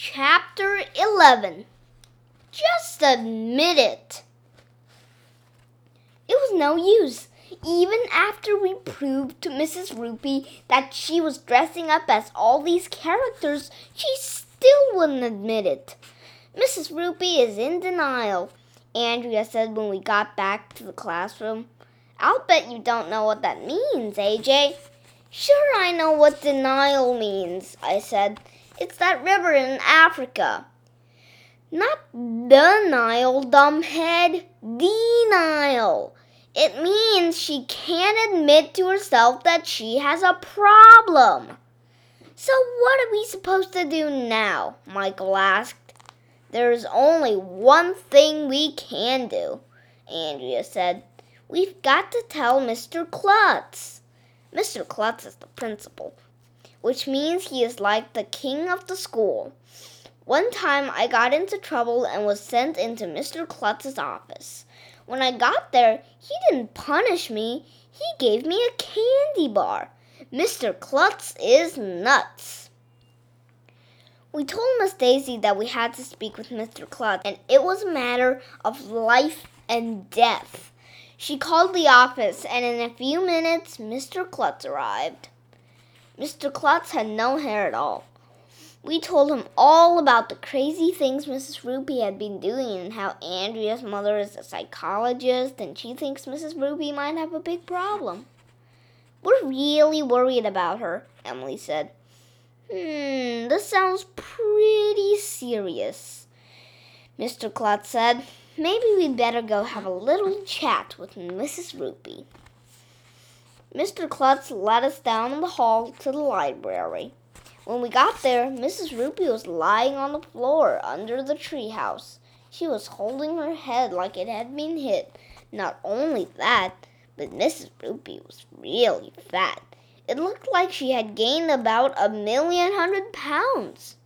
Chapter 11 Just admit it. It was no use. Even after we proved to Mrs. Roopy that she was dressing up as all these characters, she still wouldn't admit it. Mrs. Roopy is in denial, Andrea said when we got back to the classroom. I'll bet you don't know what that means, AJ. Sure, I know what denial means, I said. It's that river in Africa. Not the Nile, dumbhead. Denial. It means she can't admit to herself that she has a problem. So, what are we supposed to do now? Michael asked. There's only one thing we can do, Andrea said. We've got to tell Mr. Klutz. Mr. Klutz is the principal, which means he is like the king of the school. One time I got into trouble and was sent into Mr. Klutz's office. When I got there, he didn't punish me, he gave me a candy bar. Mr. Klutz is nuts. We told Miss Daisy that we had to speak with Mr. Klutz, and it was a matter of life and death. She called the office, and in a few minutes Mr. Klutz arrived. Mr. Klutz had no hair at all. We told him all about the crazy things Mrs. Roopy had been doing and how Andrea's mother is a psychologist and she thinks Mrs. Roopy might have a big problem. We're really worried about her, Emily said. Hmm, this sounds pretty serious. Mr. Klutz said, Maybe we'd better go have a little chat with Mrs. Roopy. Mr. Klutz led us down the hall to the library. When we got there, Mrs. Roopy was lying on the floor under the treehouse. She was holding her head like it had been hit. Not only that, but Mrs. Roopy was really fat. It looked like she had gained about a million hundred pounds.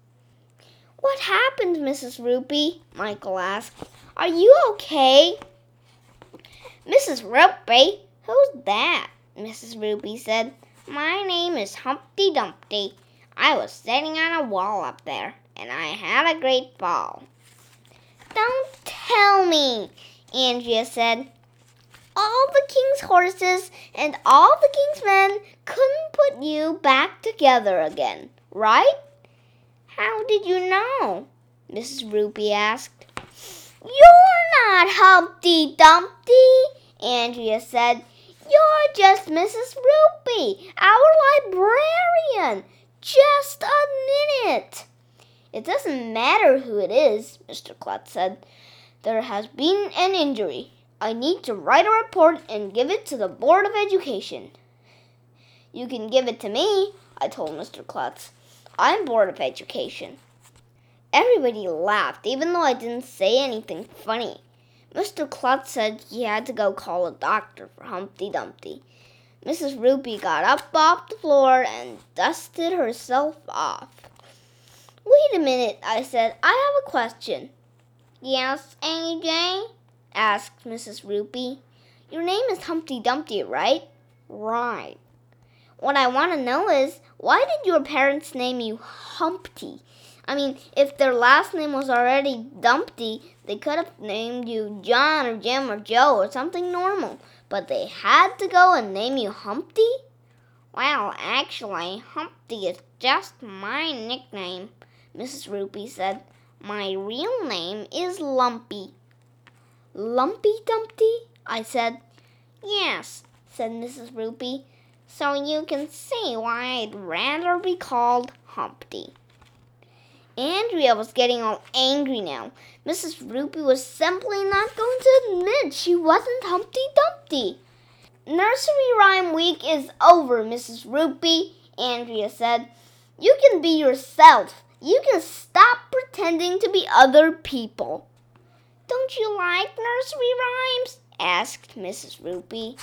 What happened, Mrs. Roopy? Michael asked. Are you okay? Mrs. Roopy? Who's that? Mrs. Roopy said. My name is Humpty Dumpty. I was sitting on a wall up there, and I had a great fall. Don't tell me, Andrea said. All the king's horses and all the king's men couldn't put you back together again, right? How did you know? Mrs. Roopy asked. You're not Humpty Dumpty, Andrea said. You're just Mrs. Roopy, our librarian. Just a minute. It doesn't matter who it is, Mr. Klutz said. There has been an injury. I need to write a report and give it to the Board of Education. You can give it to me, I told Mr. Klutz. I'm Board of Education. Everybody laughed, even though I didn't say anything funny. Mr. Klutz said he had to go call a doctor for Humpty Dumpty. Mrs. Roopy got up off the floor and dusted herself off. Wait a minute, I said. I have a question. Yes, AJ? asked Mrs. Roopy. Your name is Humpty Dumpty, right? Right. What I want to know is why did your parents name you Humpty? I mean, if their last name was already Dumpty, they could have named you John or Jim or Joe or something normal. But they had to go and name you Humpty? Well, actually, Humpty is just my nickname, Mrs. Roopy said. My real name is Lumpy. Lumpy Dumpty? I said. Yes, said Mrs. Roopy. so you can see why I'd rather be called Humpty. Andrea was getting all angry now. Mrs. Roopy was simply not going to admit she wasn't Humpty Dumpty. Nursery rhyme week is over, Mrs. Roopy, Andrea said. You can be yourself. You can stop pretending to be other people. Don't you like nursery rhymes? asked Mrs. Roopy.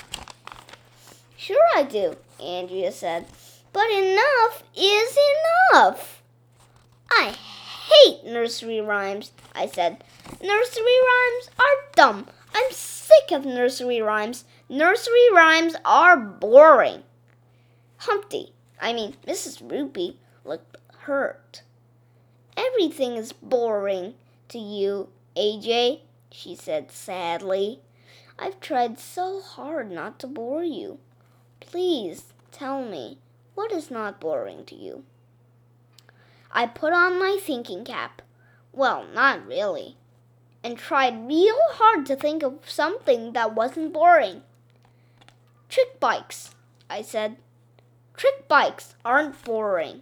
Sure I do, Andrea said. But enough is enough. I hate nursery rhymes, I said. Nursery rhymes are dumb. I'm sick of nursery rhymes. Nursery rhymes are boring. Humpty, I mean Mrs. Roopy, looked hurt. Everything is boring to you, AJ, she said sadly. I've tried so hard not to bore you. Please tell me, what is not boring to you? I put on my thinking cap. Well, not really. And tried real hard to think of something that wasn't boring. Trick bikes, I said. Trick bikes aren't boring.